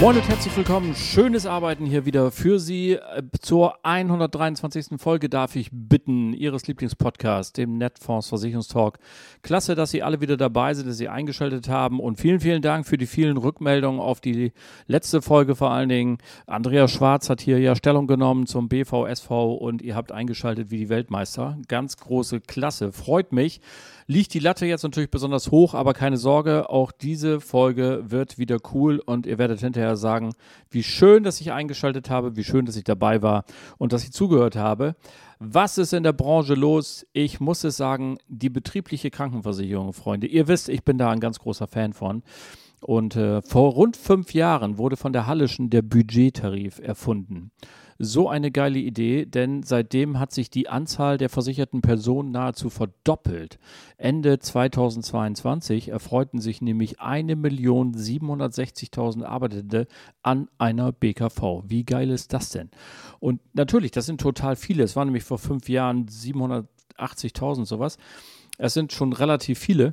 Moin und herzlich willkommen. Schönes Arbeiten hier wieder für Sie. Äh, zur 123. Folge darf ich bitten, Ihres Lieblingspodcasts, dem Netfonds Versicherungstalk. Klasse, dass Sie alle wieder dabei sind, dass Sie eingeschaltet haben und vielen, vielen Dank für die vielen Rückmeldungen auf die letzte Folge vor allen Dingen. Andreas Schwarz hat hier ja Stellung genommen zum BVSV und ihr habt eingeschaltet wie die Weltmeister. Ganz große Klasse. Freut mich liegt die Latte jetzt natürlich besonders hoch, aber keine Sorge, auch diese Folge wird wieder cool und ihr werdet hinterher sagen, wie schön, dass ich eingeschaltet habe, wie schön, dass ich dabei war und dass ich zugehört habe. Was ist in der Branche los? Ich muss es sagen, die betriebliche Krankenversicherung, Freunde. Ihr wisst, ich bin da ein ganz großer Fan von. Und äh, vor rund fünf Jahren wurde von der Hallischen der Budgettarif erfunden so eine geile Idee, denn seitdem hat sich die Anzahl der versicherten Personen nahezu verdoppelt. Ende 2022 erfreuten sich nämlich 1.760.000 Arbeitende an einer BKV. Wie geil ist das denn? Und natürlich, das sind total viele. Es waren nämlich vor fünf Jahren 780.000 sowas. Es sind schon relativ viele.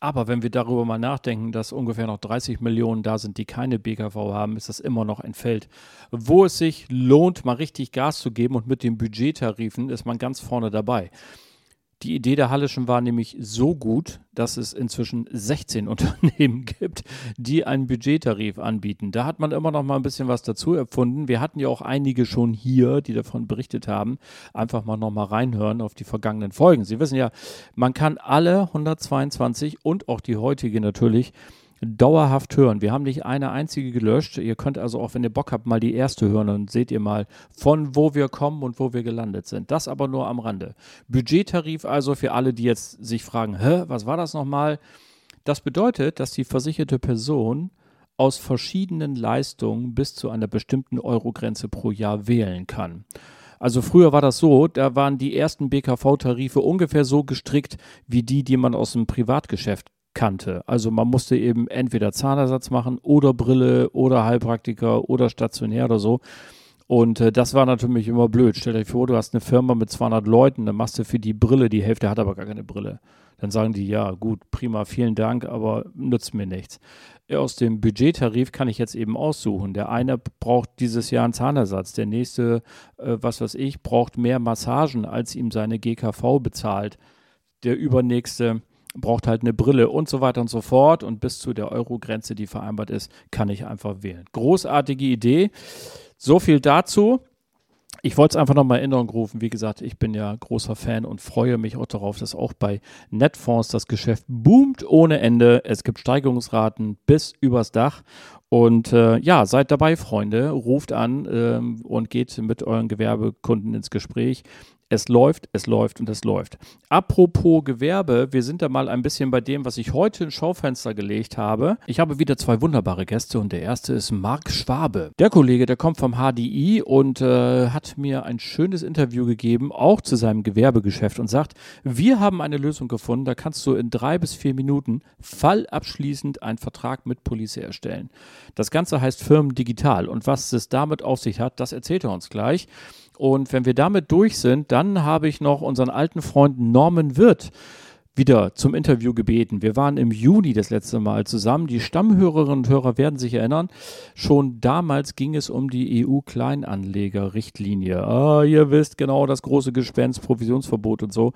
Aber wenn wir darüber mal nachdenken, dass ungefähr noch 30 Millionen da sind, die keine BKV haben, ist das immer noch ein Feld, wo es sich lohnt, mal richtig Gas zu geben und mit den Budgettarifen ist man ganz vorne dabei. Die Idee der Hallischen war nämlich so gut, dass es inzwischen 16 Unternehmen gibt, die einen Budgettarif anbieten. Da hat man immer noch mal ein bisschen was dazu erfunden. Wir hatten ja auch einige schon hier, die davon berichtet haben. Einfach mal noch mal reinhören auf die vergangenen Folgen. Sie wissen ja, man kann alle 122 und auch die heutige natürlich dauerhaft hören. Wir haben nicht eine einzige gelöscht. Ihr könnt also auch, wenn ihr Bock habt, mal die erste hören und seht ihr mal, von wo wir kommen und wo wir gelandet sind. Das aber nur am Rande. Budgettarif also für alle, die jetzt sich fragen, hä, was war das nochmal? Das bedeutet, dass die versicherte Person aus verschiedenen Leistungen bis zu einer bestimmten Eurogrenze pro Jahr wählen kann. Also früher war das so, da waren die ersten BKV-Tarife ungefähr so gestrickt wie die, die man aus dem Privatgeschäft kannte. Also man musste eben entweder Zahnersatz machen oder Brille oder Heilpraktiker oder stationär oder so. Und äh, das war natürlich immer blöd. Stell dir vor, du hast eine Firma mit 200 Leuten, dann machst du für die Brille, die Hälfte hat aber gar keine Brille. Dann sagen die, ja gut, prima, vielen Dank, aber nützt mir nichts. Aus dem Budgettarif kann ich jetzt eben aussuchen. Der eine braucht dieses Jahr einen Zahnersatz, der nächste, äh, was weiß ich, braucht mehr Massagen, als ihm seine GKV bezahlt. Der übernächste braucht halt eine Brille und so weiter und so fort. Und bis zu der Euro-Grenze, die vereinbart ist, kann ich einfach wählen. Großartige Idee. So viel dazu. Ich wollte es einfach nochmal in Erinnerung rufen. Wie gesagt, ich bin ja großer Fan und freue mich auch darauf, dass auch bei Netfonds das Geschäft boomt ohne Ende. Es gibt Steigerungsraten bis übers Dach. Und äh, ja, seid dabei, Freunde. Ruft an ähm, und geht mit euren Gewerbekunden ins Gespräch. Es läuft, es läuft und es läuft. Apropos Gewerbe, wir sind da mal ein bisschen bei dem, was ich heute ins Schaufenster gelegt habe. Ich habe wieder zwei wunderbare Gäste und der erste ist Marc Schwabe. Der Kollege, der kommt vom HDI und äh, hat mir ein schönes Interview gegeben, auch zu seinem Gewerbegeschäft und sagt, wir haben eine Lösung gefunden, da kannst du in drei bis vier Minuten fallabschließend einen Vertrag mit Police erstellen. Das Ganze heißt Firmen Digital und was es damit auf sich hat, das erzählt er uns gleich. Und wenn wir damit durch sind, dann habe ich noch unseren alten Freund Norman Wirth wieder zum Interview gebeten. Wir waren im Juni das letzte Mal zusammen. Die Stammhörerinnen und Hörer werden sich erinnern. Schon damals ging es um die EU-Kleinanleger-Richtlinie. Ah, ihr wisst genau, das große Gespenst, Provisionsverbot und so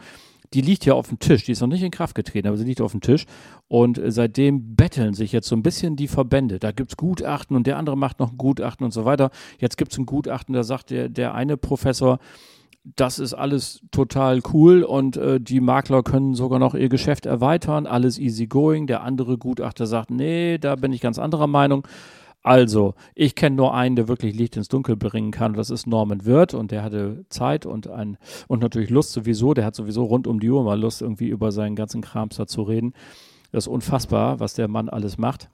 die liegt ja auf dem Tisch. Die ist noch nicht in Kraft getreten, aber sie liegt auf dem Tisch. Und seitdem betteln sich jetzt so ein bisschen die Verbände. Da gibt es Gutachten und der andere macht noch ein Gutachten und so weiter. Jetzt gibt es ein Gutachten, da sagt der, der eine Professor, das ist alles total cool und äh, die Makler können sogar noch ihr Geschäft erweitern, alles easy going. Der andere Gutachter sagt, nee, da bin ich ganz anderer Meinung. Also, ich kenne nur einen, der wirklich Licht ins Dunkel bringen kann. Das ist Norman Wirth und der hatte Zeit und ein und natürlich Lust sowieso. Der hat sowieso rund um die Uhr mal Lust, irgendwie über seinen ganzen Krams da zu reden. Das ist unfassbar, was der Mann alles macht.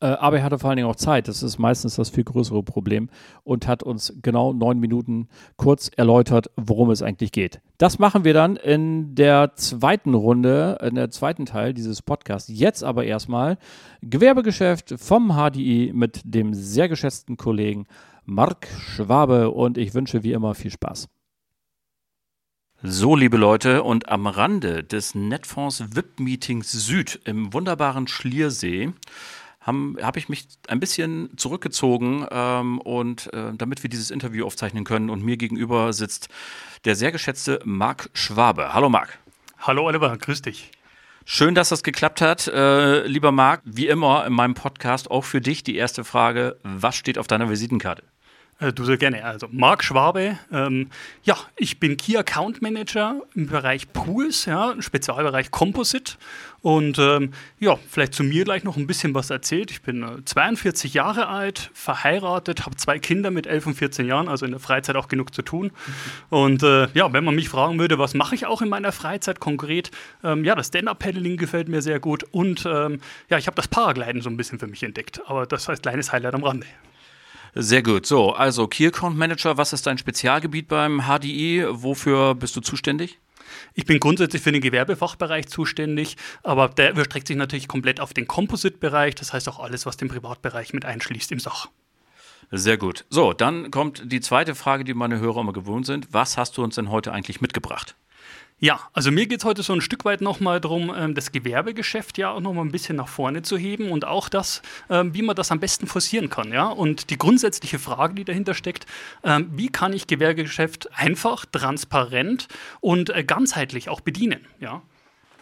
Äh, aber er hatte vor allen Dingen auch Zeit. Das ist meistens das viel größere Problem und hat uns genau neun Minuten kurz erläutert, worum es eigentlich geht. Das machen wir dann in der zweiten Runde, in der zweiten Teil dieses Podcasts. Jetzt aber erstmal Gewerbegeschäft vom HDI mit dem sehr geschätzten Kollegen Marc Schwabe und ich wünsche wie immer viel Spaß. So, liebe Leute, und am Rande des Netfonds VIP-Meetings Süd im wunderbaren Schliersee habe hab ich mich ein bisschen zurückgezogen ähm, und äh, damit wir dieses Interview aufzeichnen können und mir gegenüber sitzt der sehr geschätzte Marc Schwabe. Hallo Marc. Hallo Oliver, grüß dich. Schön, dass das geklappt hat. Äh, lieber Marc, wie immer in meinem Podcast auch für dich die erste Frage, was steht auf deiner Visitenkarte? Äh, du sehr gerne. Also Marc Schwabe, ähm, ja, ich bin Key Account Manager im Bereich Pools, ja, im Spezialbereich Composite. Und ähm, ja, vielleicht zu mir gleich noch ein bisschen was erzählt. Ich bin äh, 42 Jahre alt, verheiratet, habe zwei Kinder mit 11 und 14 Jahren, also in der Freizeit auch genug zu tun. Und äh, ja, wenn man mich fragen würde, was mache ich auch in meiner Freizeit konkret, ähm, ja, das Stand-Up-Paddling gefällt mir sehr gut und ähm, ja, ich habe das Paragliden so ein bisschen für mich entdeckt. Aber das als kleines Highlight am Rande. Sehr gut. So, also Key Account Manager, was ist dein Spezialgebiet beim HDI? Wofür bist du zuständig? Ich bin grundsätzlich für den Gewerbefachbereich zuständig, aber der überstreckt sich natürlich komplett auf den Composite-Bereich, das heißt auch alles, was den Privatbereich mit einschließt im Sach. Sehr gut. So, dann kommt die zweite Frage, die meine Hörer immer gewohnt sind. Was hast du uns denn heute eigentlich mitgebracht? Ja, also mir geht es heute so ein Stück weit nochmal darum, ähm, das Gewerbegeschäft ja auch nochmal ein bisschen nach vorne zu heben und auch das, ähm, wie man das am besten forcieren kann. Ja? Und die grundsätzliche Frage, die dahinter steckt, ähm, wie kann ich Gewerbegeschäft einfach, transparent und äh, ganzheitlich auch bedienen? Ja?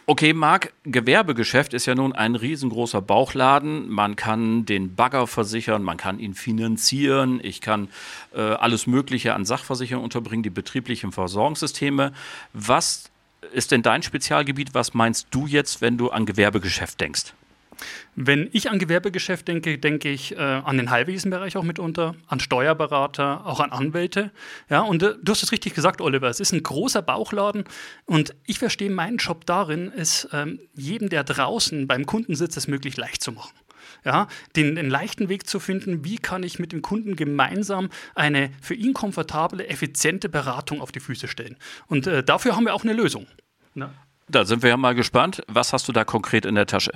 Okay, Marc, Gewerbegeschäft ist ja nun ein riesengroßer Bauchladen. Man kann den Bagger versichern, man kann ihn finanzieren, ich kann äh, alles Mögliche an Sachversicherungen unterbringen, die betrieblichen Versorgungssysteme. Was ist denn dein Spezialgebiet? Was meinst du jetzt, wenn du an Gewerbegeschäft denkst? Wenn ich an Gewerbegeschäft denke, denke ich äh, an den Heilwesenbereich auch mitunter, an Steuerberater, auch an Anwälte. Ja, und äh, du hast es richtig gesagt, Oliver, es ist ein großer Bauchladen und ich verstehe meinen Job darin, es ähm, jedem, der draußen beim Kunden sitzt, es möglichst leicht zu machen. Ja, den, den, leichten Weg zu finden, wie kann ich mit dem Kunden gemeinsam eine für ihn komfortable, effiziente Beratung auf die Füße stellen. Und äh, dafür haben wir auch eine Lösung. Na? Da sind wir ja mal gespannt. Was hast du da konkret in der Tasche?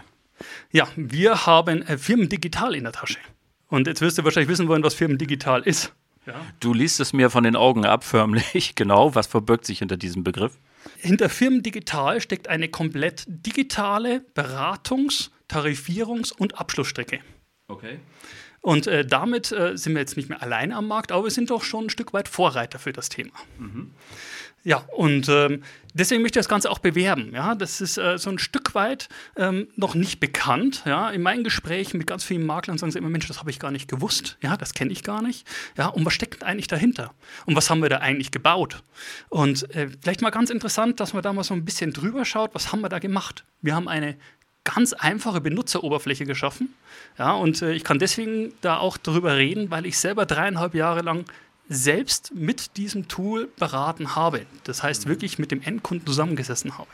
Ja, wir haben äh, Firmendigital in der Tasche. Und jetzt wirst du wahrscheinlich wissen wollen, was Firmendigital ist. Ja. Du liest es mir von den Augen ab, förmlich. Genau, was verbirgt sich hinter diesem Begriff? Hinter Firmendigital steckt eine komplett digitale Beratungs-, Tarifierungs- und Abschlussstrecke. Okay. Und äh, damit äh, sind wir jetzt nicht mehr alleine am Markt, aber wir sind doch schon ein Stück weit Vorreiter für das Thema. Mhm. Ja, und ähm, deswegen möchte ich das Ganze auch bewerben. Ja, das ist äh, so ein Stück weit ähm, noch nicht bekannt. Ja, in meinen Gesprächen mit ganz vielen Maklern sagen sie immer: Mensch, das habe ich gar nicht gewusst. Ja, das kenne ich gar nicht. Ja, und was steckt eigentlich dahinter? Und was haben wir da eigentlich gebaut? Und äh, vielleicht mal ganz interessant, dass man da mal so ein bisschen drüber schaut. Was haben wir da gemacht? Wir haben eine ganz einfache Benutzeroberfläche geschaffen. Ja, und äh, ich kann deswegen da auch darüber reden, weil ich selber dreieinhalb Jahre lang selbst mit diesem Tool beraten habe. Das heißt mhm. wirklich mit dem Endkunden zusammengesessen habe.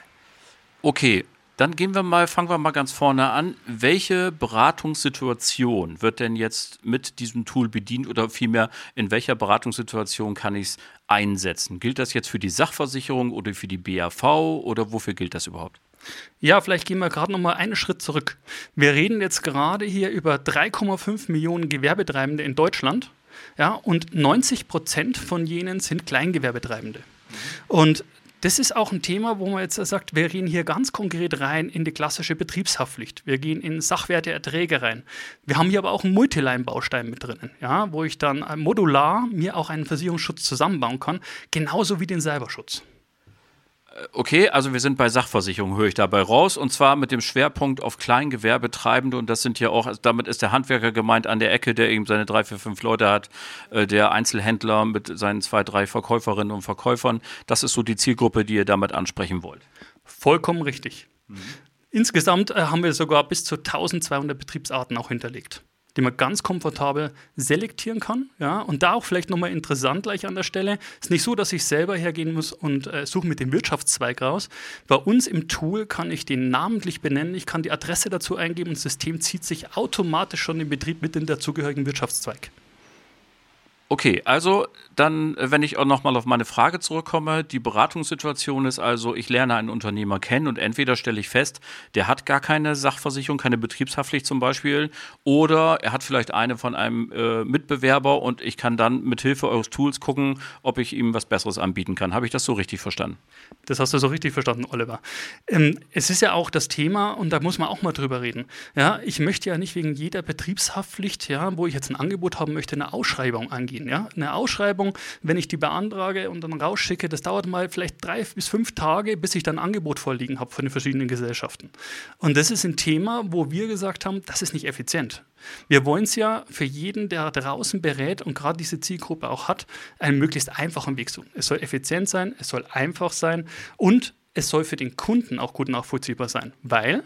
Okay, dann gehen wir mal, fangen wir mal ganz vorne an. Welche Beratungssituation wird denn jetzt mit diesem Tool bedient oder vielmehr in welcher Beratungssituation kann ich es einsetzen? Gilt das jetzt für die Sachversicherung oder für die BAV oder wofür gilt das überhaupt? Ja, vielleicht gehen wir gerade noch mal einen Schritt zurück. Wir reden jetzt gerade hier über 3,5 Millionen Gewerbetreibende in Deutschland ja, und 90 Prozent von jenen sind Kleingewerbetreibende. Und das ist auch ein Thema, wo man jetzt sagt, wir gehen hier ganz konkret rein in die klassische Betriebshaftpflicht. Wir gehen in Sachwerteerträge rein. Wir haben hier aber auch einen Multiline-Baustein mit drinnen, ja, wo ich dann modular mir auch einen Versicherungsschutz zusammenbauen kann, genauso wie den Cyberschutz. Okay, also wir sind bei Sachversicherung, höre ich dabei raus, und zwar mit dem Schwerpunkt auf Kleingewerbetreibende und das sind ja auch, also damit ist der Handwerker gemeint an der Ecke, der eben seine drei, vier, fünf Leute hat, äh, der Einzelhändler mit seinen zwei, drei Verkäuferinnen und Verkäufern. Das ist so die Zielgruppe, die ihr damit ansprechen wollt. Vollkommen richtig. Mhm. Insgesamt äh, haben wir sogar bis zu 1200 Betriebsarten auch hinterlegt. Die man ganz komfortabel selektieren kann. Ja? Und da auch vielleicht nochmal interessant gleich an der Stelle, ist nicht so, dass ich selber hergehen muss und äh, suche mit dem Wirtschaftszweig raus. Bei uns im Tool kann ich den namentlich benennen, ich kann die Adresse dazu eingeben und das System zieht sich automatisch schon den Betrieb mit den dazugehörigen Wirtschaftszweig. Okay, also dann, wenn ich auch nochmal auf meine Frage zurückkomme, die Beratungssituation ist also, ich lerne einen Unternehmer kennen und entweder stelle ich fest, der hat gar keine Sachversicherung, keine Betriebshaftpflicht zum Beispiel, oder er hat vielleicht eine von einem äh, Mitbewerber und ich kann dann mit Hilfe eures Tools gucken, ob ich ihm was Besseres anbieten kann. Habe ich das so richtig verstanden? Das hast du so richtig verstanden, Oliver. Ähm, es ist ja auch das Thema, und da muss man auch mal drüber reden. Ja, ich möchte ja nicht wegen jeder Betriebshaftpflicht, ja, wo ich jetzt ein Angebot haben möchte, eine Ausschreibung angehen gehen. Ja? Eine Ausschreibung, wenn ich die beantrage und dann rausschicke, das dauert mal vielleicht drei bis fünf Tage, bis ich dann ein Angebot vorliegen habe von den verschiedenen Gesellschaften. Und das ist ein Thema, wo wir gesagt haben, das ist nicht effizient. Wir wollen es ja für jeden, der draußen berät und gerade diese Zielgruppe auch hat, einen möglichst einfachen Weg suchen. Es soll effizient sein, es soll einfach sein und es soll für den Kunden auch gut nachvollziehbar sein, weil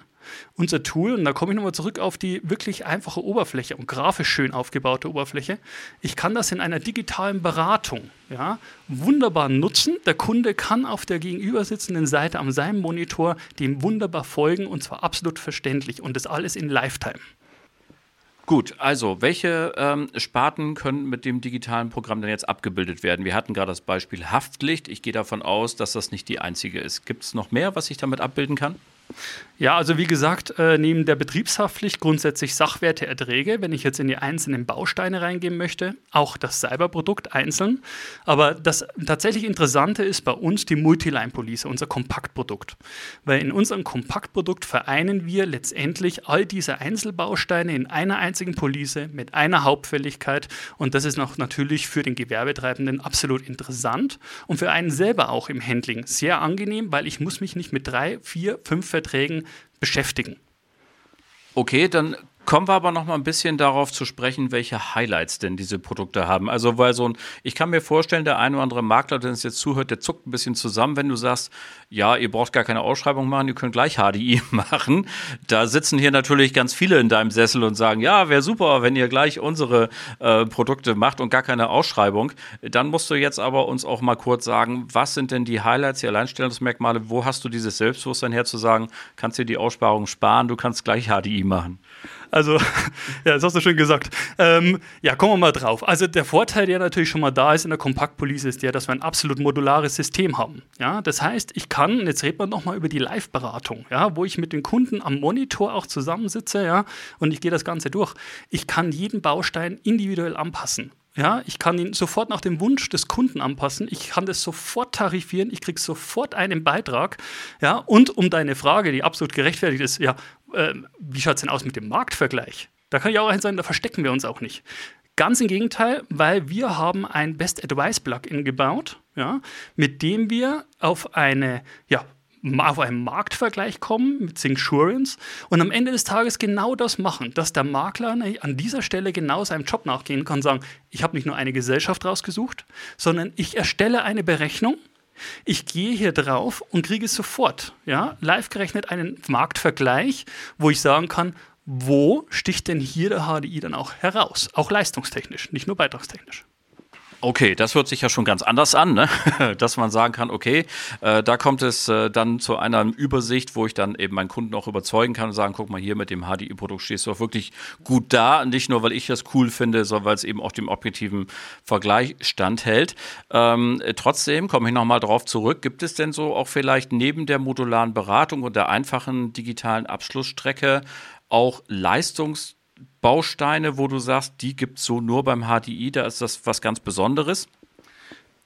unser Tool, und da komme ich nochmal zurück auf die wirklich einfache Oberfläche und grafisch schön aufgebaute Oberfläche. Ich kann das in einer digitalen Beratung ja, wunderbar nutzen. Der Kunde kann auf der gegenüber sitzenden Seite an seinem Monitor dem wunderbar folgen und zwar absolut verständlich und das alles in Lifetime. Gut, also welche ähm, Sparten können mit dem digitalen Programm denn jetzt abgebildet werden? Wir hatten gerade das Beispiel Haftpflicht. Ich gehe davon aus, dass das nicht die einzige ist. Gibt es noch mehr, was ich damit abbilden kann? Ja, also wie gesagt, äh, neben der Betriebshaftpflicht grundsätzlich Sachwerteerträge, wenn ich jetzt in die einzelnen Bausteine reingehen möchte, auch das Cyberprodukt einzeln. Aber das tatsächlich Interessante ist bei uns die Multiline-Police, unser Kompaktprodukt. Weil in unserem Kompaktprodukt vereinen wir letztendlich all diese Einzelbausteine in einer einzigen Police mit einer Hauptfälligkeit. Und das ist noch natürlich für den Gewerbetreibenden absolut interessant und für einen selber auch im Handling sehr angenehm, weil ich muss mich nicht mit drei, vier, fünf Verträgen beschäftigen. Okay, dann Kommen wir aber noch mal ein bisschen darauf zu sprechen, welche Highlights denn diese Produkte haben. Also, weil so ein, ich kann mir vorstellen, der ein oder andere Makler, der uns jetzt zuhört, der zuckt ein bisschen zusammen, wenn du sagst, ja, ihr braucht gar keine Ausschreibung machen, ihr könnt gleich HDI machen. Da sitzen hier natürlich ganz viele in deinem Sessel und sagen, ja, wäre super, wenn ihr gleich unsere äh, Produkte macht und gar keine Ausschreibung. Dann musst du jetzt aber uns auch mal kurz sagen, was sind denn die Highlights, die Alleinstellungsmerkmale, wo hast du dieses Selbstbewusstsein her zu sagen, kannst dir die Aussparung sparen, du kannst gleich HDI machen. Also, ja, das hast du schön gesagt. Ähm, ja, kommen wir mal drauf. Also, der Vorteil, der natürlich schon mal da ist in der Kompaktpolice, ist der, dass wir ein absolut modulares System haben. Ja, das heißt, ich kann, jetzt reden wir nochmal über die Live-Beratung, ja, wo ich mit den Kunden am Monitor auch zusammensitze, ja, und ich gehe das Ganze durch. Ich kann jeden Baustein individuell anpassen. Ja, ich kann ihn sofort nach dem Wunsch des Kunden anpassen. Ich kann das sofort tarifieren. Ich kriege sofort einen Beitrag. Ja, und um deine Frage, die absolut gerechtfertigt ist, ja, äh, wie schaut es denn aus mit dem Marktvergleich? Da kann ich auch sagen, da verstecken wir uns auch nicht. Ganz im Gegenteil, weil wir haben ein Best Advice Plugin gebaut, ja, mit dem wir auf eine ja, auf einen Marktvergleich kommen mit Syncsurance und am Ende des Tages genau das machen, dass der Makler an dieser Stelle genau seinem Job nachgehen kann, sagen, ich habe nicht nur eine Gesellschaft rausgesucht, sondern ich erstelle eine Berechnung, ich gehe hier drauf und kriege sofort, ja, live gerechnet einen Marktvergleich, wo ich sagen kann, wo sticht denn hier der HDI dann auch heraus? Auch leistungstechnisch, nicht nur beitragstechnisch. Okay, das hört sich ja schon ganz anders an, ne? dass man sagen kann, okay, äh, da kommt es äh, dann zu einer Übersicht, wo ich dann eben meinen Kunden auch überzeugen kann und sagen, guck mal hier mit dem HDI-Produkt stehst du auch wirklich gut da, nicht nur weil ich das cool finde, sondern weil es eben auch dem objektiven Vergleich standhält. Ähm, trotzdem komme ich nochmal drauf zurück, gibt es denn so auch vielleicht neben der modularen Beratung und der einfachen digitalen Abschlussstrecke auch Leistungs Bausteine, wo du sagst, die gibt es so nur beim HDI, da ist das was ganz Besonderes?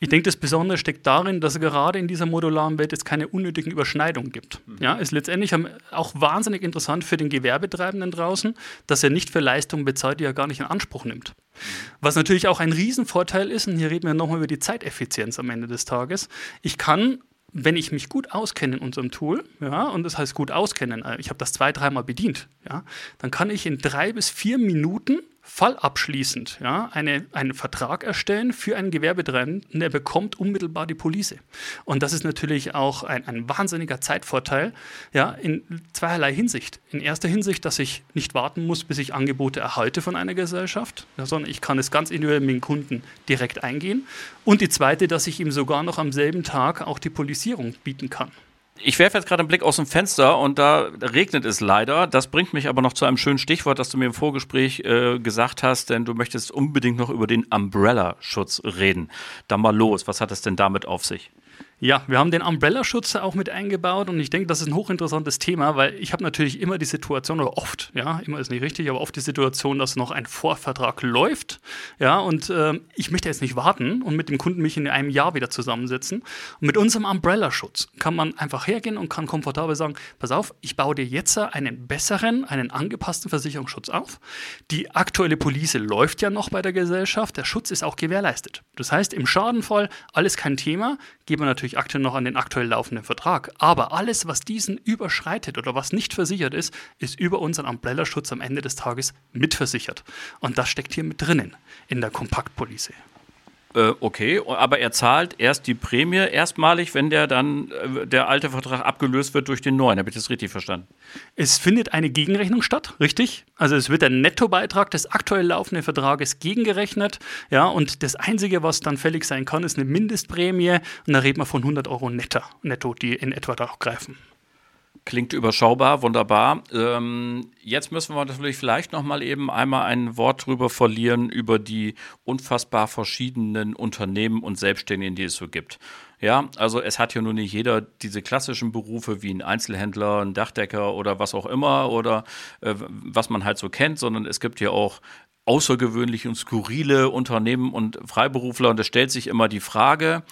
Ich denke, das Besondere steckt darin, dass es gerade in dieser modularen Welt jetzt keine unnötigen Überschneidungen gibt. Mhm. Ja, ist letztendlich auch wahnsinnig interessant für den Gewerbetreibenden draußen, dass er nicht für Leistungen bezahlt, die er gar nicht in Anspruch nimmt. Mhm. Was natürlich auch ein Riesenvorteil ist, und hier reden wir nochmal über die Zeiteffizienz am Ende des Tages. Ich kann wenn ich mich gut auskenne in unserem Tool, ja, und das heißt gut auskennen, äh, ich habe das zwei, dreimal bedient, ja, dann kann ich in drei bis vier Minuten fallabschließend ja, eine, einen Vertrag erstellen für einen Gewerbetreibenden, der bekommt unmittelbar die Police. Und das ist natürlich auch ein, ein wahnsinniger Zeitvorteil ja, in zweierlei Hinsicht. In erster Hinsicht, dass ich nicht warten muss, bis ich Angebote erhalte von einer Gesellschaft, ja, sondern ich kann es ganz individuell mit dem Kunden direkt eingehen. Und die zweite, dass ich ihm sogar noch am selben Tag auch die Polisierung bieten kann. Ich werfe jetzt gerade einen Blick aus dem Fenster und da regnet es leider. Das bringt mich aber noch zu einem schönen Stichwort, das du mir im Vorgespräch äh, gesagt hast, denn du möchtest unbedingt noch über den Umbrella-Schutz reden. Dann mal los, was hat es denn damit auf sich? Ja, wir haben den Umbrella-Schutz auch mit eingebaut und ich denke, das ist ein hochinteressantes Thema, weil ich habe natürlich immer die Situation, oder oft, ja, immer ist nicht richtig, aber oft die Situation, dass noch ein Vorvertrag läuft, ja, und äh, ich möchte jetzt nicht warten und mit dem Kunden mich in einem Jahr wieder zusammensetzen. Und mit unserem Umbrella-Schutz kann man einfach hergehen und kann komfortabel sagen, pass auf, ich baue dir jetzt einen besseren, einen angepassten Versicherungsschutz auf. Die aktuelle Police läuft ja noch bei der Gesellschaft, der Schutz ist auch gewährleistet. Das heißt, im Schadenfall alles kein Thema, geben wir natürlich Akte noch an den aktuell laufenden Vertrag. Aber alles, was diesen überschreitet oder was nicht versichert ist, ist über unseren Umbrella-Schutz am Ende des Tages mitversichert. Und das steckt hier mit drinnen in der Kompaktpolice. Äh, okay, aber er zahlt erst die Prämie erstmalig, wenn der dann äh, der alte Vertrag abgelöst wird durch den neuen. Habe ich das richtig verstanden? Es findet eine Gegenrechnung statt, richtig? Also es wird der Nettobeitrag des aktuell laufenden Vertrages gegengerechnet, ja, und das Einzige, was dann fällig sein kann, ist eine Mindestprämie und da reden wir von 100 Euro netto, netto die in etwa da auch greifen. Klingt überschaubar, wunderbar. Ähm, jetzt müssen wir natürlich vielleicht noch mal eben einmal ein Wort drüber verlieren über die unfassbar verschiedenen Unternehmen und Selbstständigen, die es so gibt. Ja, also es hat ja nur nicht jeder diese klassischen Berufe wie ein Einzelhändler, ein Dachdecker oder was auch immer oder äh, was man halt so kennt, sondern es gibt ja auch außergewöhnliche und skurrile Unternehmen und Freiberufler und es stellt sich immer die Frage,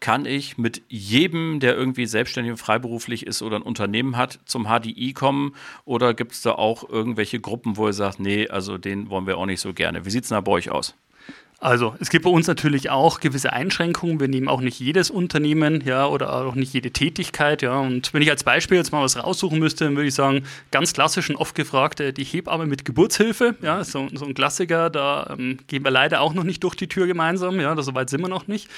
kann ich mit jedem, der irgendwie selbstständig und freiberuflich ist oder ein Unternehmen hat, zum HDI kommen? Oder gibt es da auch irgendwelche Gruppen, wo ihr sagt, nee, also den wollen wir auch nicht so gerne? Wie sieht es da bei euch aus? Also es gibt bei uns natürlich auch gewisse Einschränkungen. Wir nehmen auch nicht jedes Unternehmen, ja, oder auch nicht jede Tätigkeit, ja. Und wenn ich als Beispiel jetzt mal was raussuchen müsste, dann würde ich sagen, ganz klassisch und oft gefragt, äh, die Hebamme mit Geburtshilfe, ja, so, so ein Klassiker, da ähm, gehen wir leider auch noch nicht durch die Tür gemeinsam, ja, so weit sind wir noch nicht.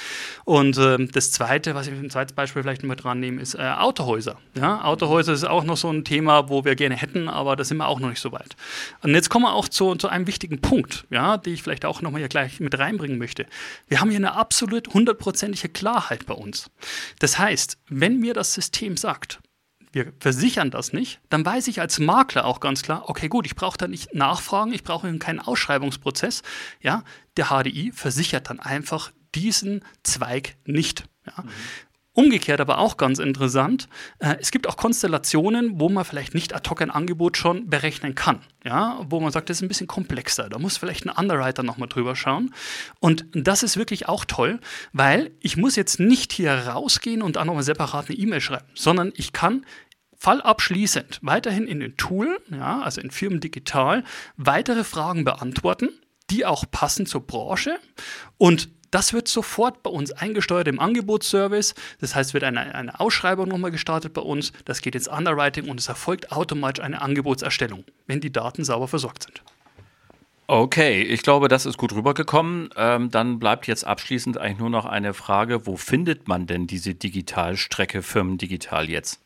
Und ähm, das Zweite, was ich ein zweites Beispiel vielleicht mal dran nehme, ist äh, Autohäuser. Ja, Autohäuser ist auch noch so ein Thema, wo wir gerne hätten, aber da sind wir auch noch nicht so weit. Und jetzt kommen wir auch zu, zu einem wichtigen Punkt, ja, die ich vielleicht auch nochmal hier gleich mit mit reinbringen möchte. Wir haben hier eine absolut hundertprozentige Klarheit bei uns. Das heißt, wenn mir das System sagt, wir versichern das nicht, dann weiß ich als Makler auch ganz klar, okay, gut, ich brauche da nicht nachfragen, ich brauche keinen Ausschreibungsprozess. Ja, der HDI versichert dann einfach diesen Zweig nicht. Ja. Mhm. Umgekehrt aber auch ganz interessant, äh, es gibt auch Konstellationen, wo man vielleicht nicht ad hoc ein Angebot schon berechnen kann. Ja, wo man sagt, das ist ein bisschen komplexer. Da muss vielleicht ein Underwriter nochmal drüber schauen. Und das ist wirklich auch toll, weil ich muss jetzt nicht hier rausgehen und dann nochmal separat eine E-Mail schreiben, sondern ich kann fallabschließend weiterhin in den Tool, ja, also in Firmen digital, weitere Fragen beantworten, die auch passen zur Branche und das wird sofort bei uns eingesteuert im Angebotsservice. Das heißt, wird eine, eine Ausschreibung nochmal gestartet bei uns. Das geht ins Underwriting und es erfolgt automatisch eine Angebotserstellung, wenn die Daten sauber versorgt sind. Okay, ich glaube, das ist gut rübergekommen. Ähm, dann bleibt jetzt abschließend eigentlich nur noch eine Frage: Wo findet man denn diese Digitalstrecke Firmen Digital jetzt?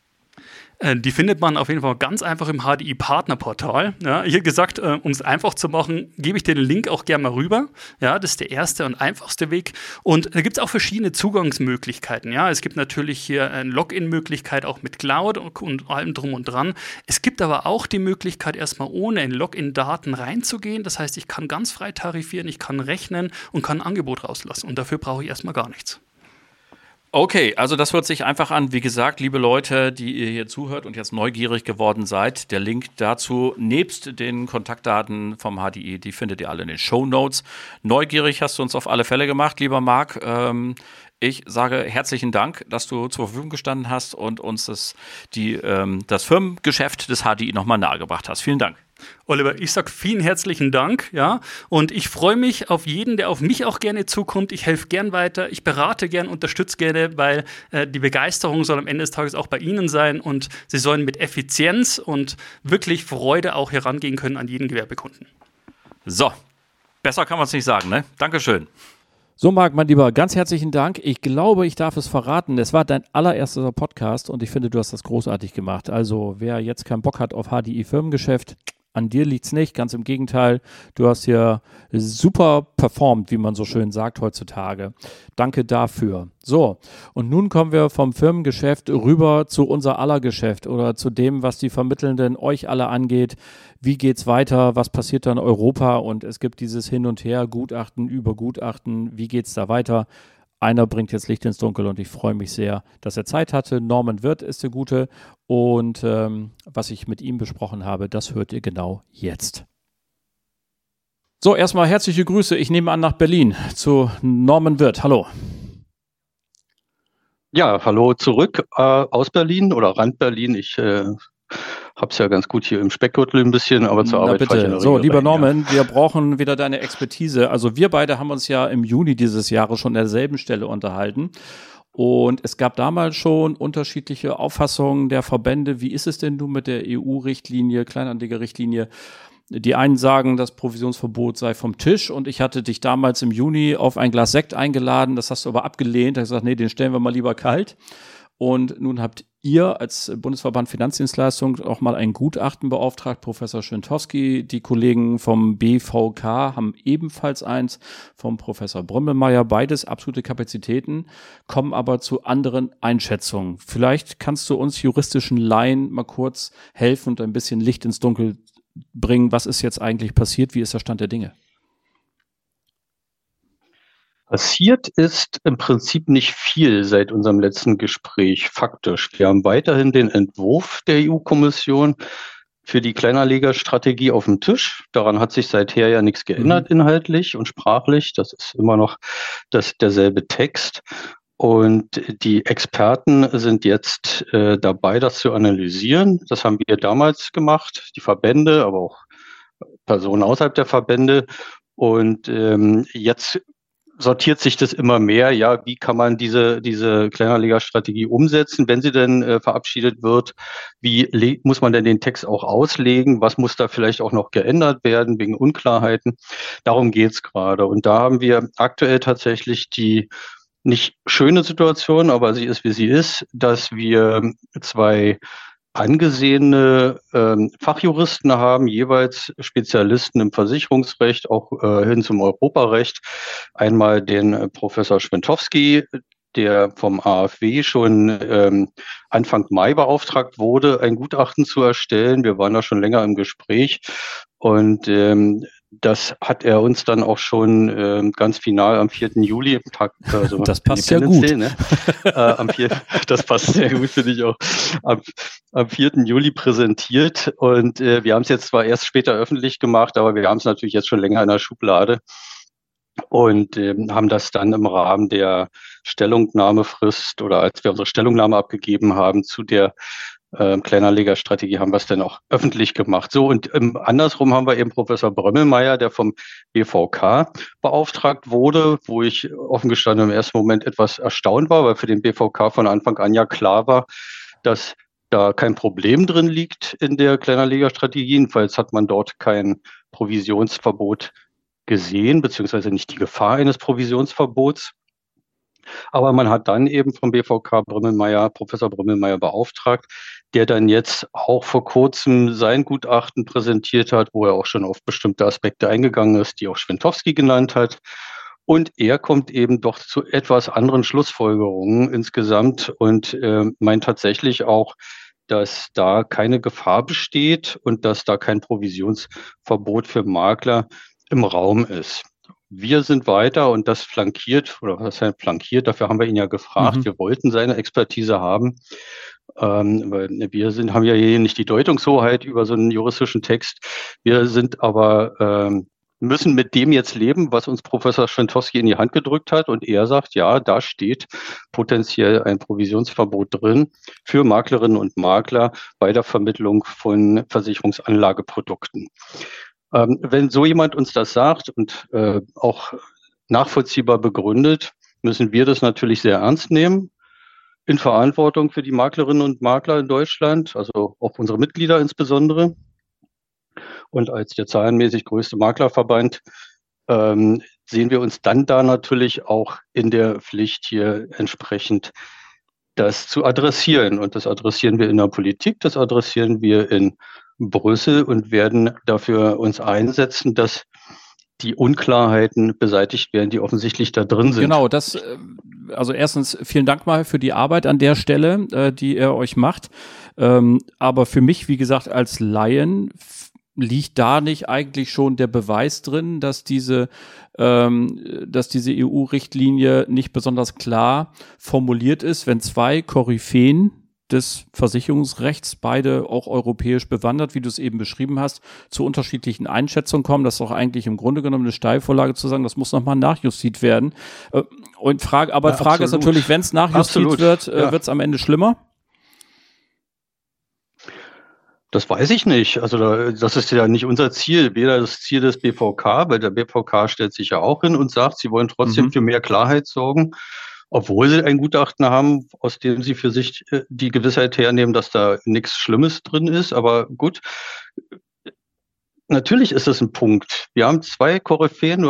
Äh, die findet man auf jeden Fall ganz einfach im HDI-Partnerportal. Ja, hier gesagt, äh, um es einfach zu machen, gebe ich den Link auch gerne mal rüber. Ja, das ist der erste und einfachste Weg. Und da gibt es auch verschiedene Zugangsmöglichkeiten. Ja, es gibt natürlich hier eine Login-Möglichkeit auch mit Cloud und, und allem drum und dran. Es gibt aber auch die Möglichkeit, erstmal ohne in Login-Daten reinzugehen. Das heißt, ich kann ganz frei tarifieren, ich kann rechnen und kann ein Angebot rauslassen. Und dafür brauche ich erstmal gar nichts. Okay, also das hört sich einfach an. Wie gesagt, liebe Leute, die ihr hier zuhört und jetzt neugierig geworden seid, der Link dazu nebst den Kontaktdaten vom HDI, die findet ihr alle in den Show Notes. Neugierig hast du uns auf alle Fälle gemacht, lieber Marc. Ähm, ich sage herzlichen Dank, dass du zur Verfügung gestanden hast und uns das, die, ähm, das Firmengeschäft des HDI nochmal nahegebracht hast. Vielen Dank. Oliver, ich sage vielen herzlichen Dank, ja, und ich freue mich auf jeden, der auf mich auch gerne zukommt. Ich helfe gern weiter, ich berate gern, unterstütze gerne, weil äh, die Begeisterung soll am Ende des Tages auch bei Ihnen sein und Sie sollen mit Effizienz und wirklich Freude auch herangehen können an jeden Gewerbekunden. So, besser kann man es nicht sagen, ne? Dankeschön. So, Marc, mein Lieber, ganz herzlichen Dank. Ich glaube, ich darf es verraten. Es war dein allererster Podcast und ich finde, du hast das großartig gemacht. Also, wer jetzt keinen Bock hat auf HDI Firmengeschäft, an dir liegt es nicht, ganz im Gegenteil. Du hast hier super performt, wie man so schön sagt heutzutage. Danke dafür. So, und nun kommen wir vom Firmengeschäft rüber zu unser aller Geschäft oder zu dem, was die Vermittelnden euch alle angeht. Wie geht's weiter? Was passiert da in Europa? Und es gibt dieses Hin und Her, Gutachten über Gutachten. Wie geht's da weiter? Einer bringt jetzt Licht ins Dunkel und ich freue mich sehr, dass er Zeit hatte. Norman Wirth ist der Gute und ähm, was ich mit ihm besprochen habe, das hört ihr genau jetzt. So, erstmal herzliche Grüße. Ich nehme an nach Berlin zu Norman Wirth. Hallo. Ja, hallo zurück äh, aus Berlin oder Rand Berlin. Ich äh, hab's ja ganz gut hier im Speckgürtel ein bisschen, aber zur Na Arbeit bitte. ich So, lieber ja. Norman, wir brauchen wieder deine Expertise. Also wir beide haben uns ja im Juni dieses Jahres schon an derselben Stelle unterhalten. Und es gab damals schon unterschiedliche Auffassungen der Verbände. Wie ist es denn nun mit der EU-Richtlinie, Kleinanlegerrichtlinie? Die einen sagen, das Provisionsverbot sei vom Tisch und ich hatte dich damals im Juni auf ein Glas Sekt eingeladen, das hast du aber abgelehnt, hast gesagt, nee, den stellen wir mal lieber kalt. Und nun habt ihr als Bundesverband Finanzdienstleistung auch mal ein Gutachten beauftragt, Professor Schwintowski. Die Kollegen vom BVK haben ebenfalls eins vom Professor Brümmelmeier. Beides absolute Kapazitäten, kommen aber zu anderen Einschätzungen. Vielleicht kannst du uns juristischen Laien mal kurz helfen und ein bisschen Licht ins Dunkel bringen. Was ist jetzt eigentlich passiert? Wie ist der Stand der Dinge? Passiert ist im Prinzip nicht viel seit unserem letzten Gespräch, faktisch. Wir haben weiterhin den Entwurf der EU-Kommission für die Kleinanlegerstrategie auf dem Tisch. Daran hat sich seither ja nichts geändert inhaltlich und sprachlich. Das ist immer noch das, derselbe Text. Und die Experten sind jetzt äh, dabei, das zu analysieren. Das haben wir damals gemacht, die Verbände, aber auch Personen außerhalb der Verbände. Und ähm, jetzt sortiert sich das immer mehr. Ja, wie kann man diese, diese Kleinanlegerstrategie umsetzen, wenn sie denn äh, verabschiedet wird? Wie muss man denn den Text auch auslegen? Was muss da vielleicht auch noch geändert werden wegen Unklarheiten? Darum geht's gerade. Und da haben wir aktuell tatsächlich die nicht schöne Situation, aber sie ist, wie sie ist, dass wir zwei angesehene ähm, Fachjuristen haben, jeweils Spezialisten im Versicherungsrecht, auch äh, hin zum Europarecht. Einmal den äh, Professor Schwentowski, der vom AfW schon ähm, Anfang Mai beauftragt wurde, ein Gutachten zu erstellen. Wir waren da schon länger im Gespräch und ähm, das hat er uns dann auch schon ähm, ganz final am 4. Juli, Tag, also Das passt ja gut. Day, ne? äh, am 4, das passt sehr gut, finde ich auch. Am, am 4. Juli präsentiert und äh, wir haben es jetzt zwar erst später öffentlich gemacht, aber wir haben es natürlich jetzt schon länger in der Schublade und ähm, haben das dann im Rahmen der Stellungnahmefrist oder als wir unsere Stellungnahme abgegeben haben zu der äh, Kleinanlegerstrategie haben wir es dann auch öffentlich gemacht. So und ähm, andersrum haben wir eben Professor Brömmelmeier, der vom BVK beauftragt wurde, wo ich offen gestanden im ersten Moment etwas erstaunt war, weil für den BVK von Anfang an ja klar war, dass da kein Problem drin liegt in der Kleinanlegerstrategie. Jedenfalls hat man dort kein Provisionsverbot gesehen, beziehungsweise nicht die Gefahr eines Provisionsverbots. Aber man hat dann eben vom BVK Brümmelmeier, Professor Brümmelmeier beauftragt, der dann jetzt auch vor kurzem sein Gutachten präsentiert hat, wo er auch schon auf bestimmte Aspekte eingegangen ist, die auch Schwentowski genannt hat. Und er kommt eben doch zu etwas anderen Schlussfolgerungen insgesamt und äh, meint tatsächlich auch, dass da keine Gefahr besteht und dass da kein Provisionsverbot für Makler im Raum ist. Wir sind weiter und das flankiert, oder was heißt flankiert, dafür haben wir ihn ja gefragt. Mhm. Wir wollten seine Expertise haben. Ähm, weil wir sind, haben ja hier nicht die Deutungshoheit über so einen juristischen Text. Wir sind aber, ähm, müssen mit dem jetzt leben, was uns Professor Schwentowski in die Hand gedrückt hat. Und er sagt, ja, da steht potenziell ein Provisionsverbot drin für Maklerinnen und Makler bei der Vermittlung von Versicherungsanlageprodukten. Ähm, wenn so jemand uns das sagt und äh, auch nachvollziehbar begründet, müssen wir das natürlich sehr ernst nehmen. In Verantwortung für die Maklerinnen und Makler in Deutschland, also auch unsere Mitglieder insbesondere. und als der zahlenmäßig größte Maklerverband ähm, sehen wir uns dann da natürlich auch in der Pflicht, hier entsprechend das zu adressieren. Und das adressieren wir in der Politik, das adressieren wir in Brüssel und werden dafür uns einsetzen, dass die Unklarheiten beseitigt werden, die offensichtlich da drin sind. Genau, das, äh, also erstens vielen Dank mal für die Arbeit an der Stelle, äh, die ihr euch macht. Ähm, aber für mich, wie gesagt, als Laien liegt da nicht eigentlich schon der Beweis drin, dass diese, ähm, dass diese EU-Richtlinie nicht besonders klar formuliert ist, wenn zwei Koryphäen des Versicherungsrechts, beide auch europäisch bewandert, wie du es eben beschrieben hast, zu unterschiedlichen Einschätzungen kommen. Das ist doch eigentlich im Grunde genommen eine Steilvorlage zu sagen, das muss nochmal nachjustiert werden. Äh, und Frage, aber ja, Frage absolut. ist natürlich, wenn es nachjustiert wird, äh, ja. wird es am Ende schlimmer? Das weiß ich nicht. Also das ist ja nicht unser Ziel, weder das Ziel des BVK, weil der BVK stellt sich ja auch hin und sagt, sie wollen trotzdem mhm. für mehr Klarheit sorgen, obwohl sie ein Gutachten haben, aus dem sie für sich äh, die Gewissheit hernehmen, dass da nichts Schlimmes drin ist. Aber gut, natürlich ist es ein Punkt. Wir haben zwei Koryphäen,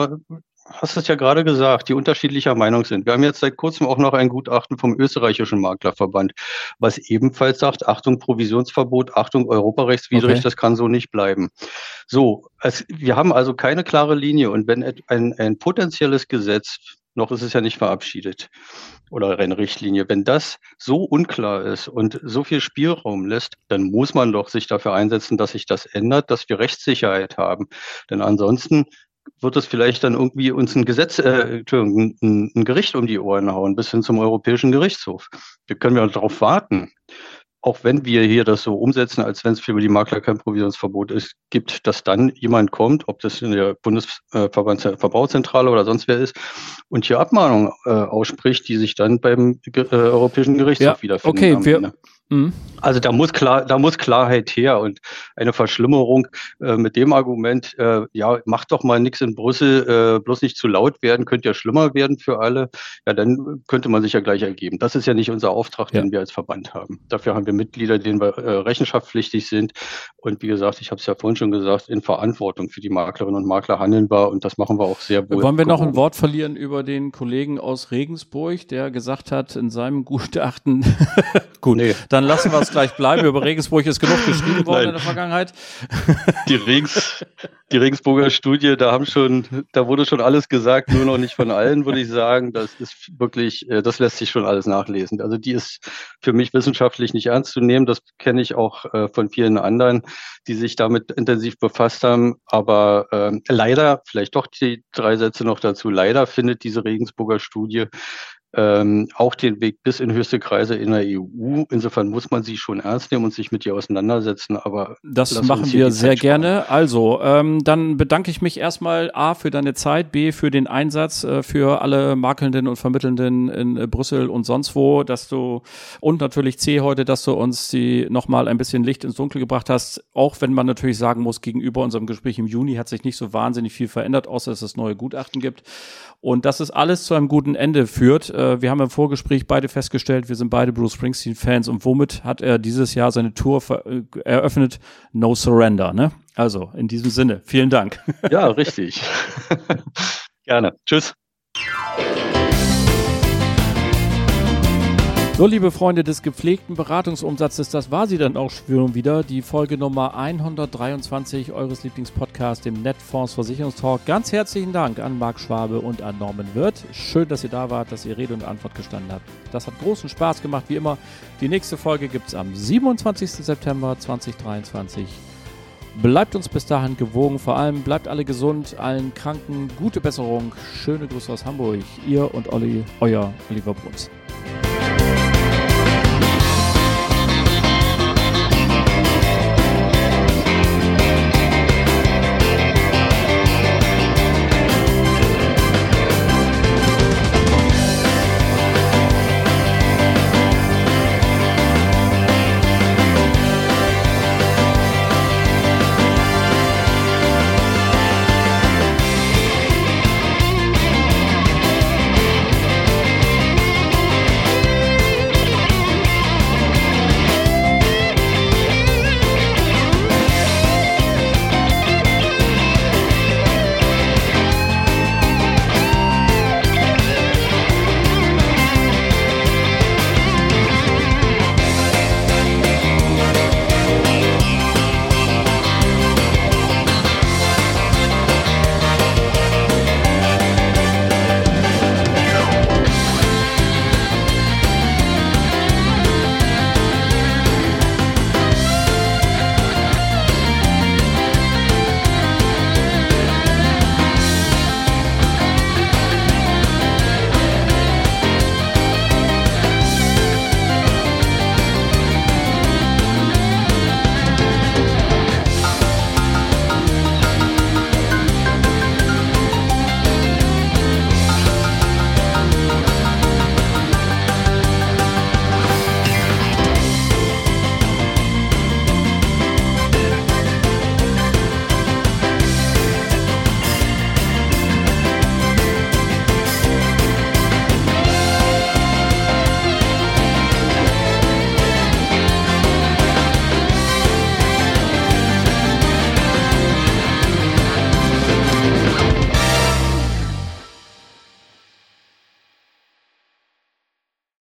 hast es ja gerade gesagt, die unterschiedlicher Meinung sind. Wir haben jetzt seit kurzem auch noch ein Gutachten vom österreichischen Maklerverband, was ebenfalls sagt, Achtung, Provisionsverbot, Achtung, europarechtswidrig, okay. das kann so nicht bleiben. So, es, wir haben also keine klare Linie und wenn ein, ein potenzielles Gesetz, noch ist es ja nicht verabschiedet, oder eine Richtlinie, wenn das so unklar ist und so viel Spielraum lässt, dann muss man doch sich dafür einsetzen, dass sich das ändert, dass wir Rechtssicherheit haben. Denn ansonsten wird es vielleicht dann irgendwie uns ein Gesetz, äh, ein, ein Gericht um die Ohren hauen, bis hin zum Europäischen Gerichtshof. Wir können ja darauf warten. Auch wenn wir hier das so umsetzen, als wenn es für die Makler kein Provisionsverbot ist, gibt, dass dann jemand kommt, ob das in der Bundesverbraucherzentrale oder sonst wer ist, und hier Abmahnungen äh, ausspricht, die sich dann beim äh, Europäischen Gerichtshof ja, wiederfinden. Okay, wir, Mhm. Also da muss klar, da muss Klarheit her und eine Verschlimmerung äh, mit dem Argument, äh, ja, macht doch mal nichts in Brüssel, äh, bloß nicht zu laut werden, könnte ja schlimmer werden für alle. Ja, dann könnte man sich ja gleich ergeben. Das ist ja nicht unser Auftrag, ja. den wir als Verband haben. Dafür haben wir Mitglieder, denen wir äh, rechenschaftspflichtig sind. Und wie gesagt, ich habe es ja vorhin schon gesagt, in Verantwortung für die Maklerinnen und Makler handeln wir und das machen wir auch sehr wohl. Wollen wir noch ein Wort verlieren über den Kollegen aus Regensburg, der gesagt hat, in seinem Gutachten, gut, nee dann lassen wir es gleich bleiben. Über Regensburg ist genug geschrieben worden Nein. in der Vergangenheit. Die, Regens, die Regensburger Studie, da haben schon, da wurde schon alles gesagt, nur noch nicht von allen, würde ich sagen. Das ist wirklich, äh, das lässt sich schon alles nachlesen. Also die ist für mich wissenschaftlich nicht ernst zu nehmen. Das kenne ich auch äh, von vielen anderen, die sich damit intensiv befasst haben. Aber äh, leider, vielleicht doch die drei Sätze noch dazu, leider findet diese Regensburger Studie ähm, auch den Weg bis in höchste Kreise in der EU. Insofern muss man sie schon ernst nehmen und sich mit ihr auseinandersetzen. Aber das machen wir sehr gerne. Also, ähm, dann bedanke ich mich erstmal A für deine Zeit, B für den Einsatz, äh, für alle Makelnden und Vermittelnden in äh, Brüssel und sonst wo, dass du und natürlich C heute, dass du uns die nochmal ein bisschen Licht ins Dunkel gebracht hast. Auch wenn man natürlich sagen muss, gegenüber unserem Gespräch im Juni hat sich nicht so wahnsinnig viel verändert, außer dass es neue Gutachten gibt. Und dass es alles zu einem guten Ende führt. Äh, wir haben im Vorgespräch beide festgestellt, wir sind beide Bruce Springsteen-Fans und womit hat er dieses Jahr seine Tour äh, eröffnet? No Surrender, ne? Also, in diesem Sinne, vielen Dank. Ja, richtig. Gerne. Tschüss. So, liebe Freunde des gepflegten Beratungsumsatzes, das war sie dann auch schon wieder. Die Folge Nummer 123 eures Lieblingspodcasts, dem Netfonds Versicherungstalk. Ganz herzlichen Dank an Marc Schwabe und an Norman Wirth. Schön, dass ihr da wart, dass ihr Rede und Antwort gestanden habt. Das hat großen Spaß gemacht, wie immer. Die nächste Folge gibt es am 27. September 2023. Bleibt uns bis dahin gewogen, vor allem bleibt alle gesund, allen Kranken gute Besserung. Schöne Grüße aus Hamburg. Ihr und Olli, euer Oliver Bruns.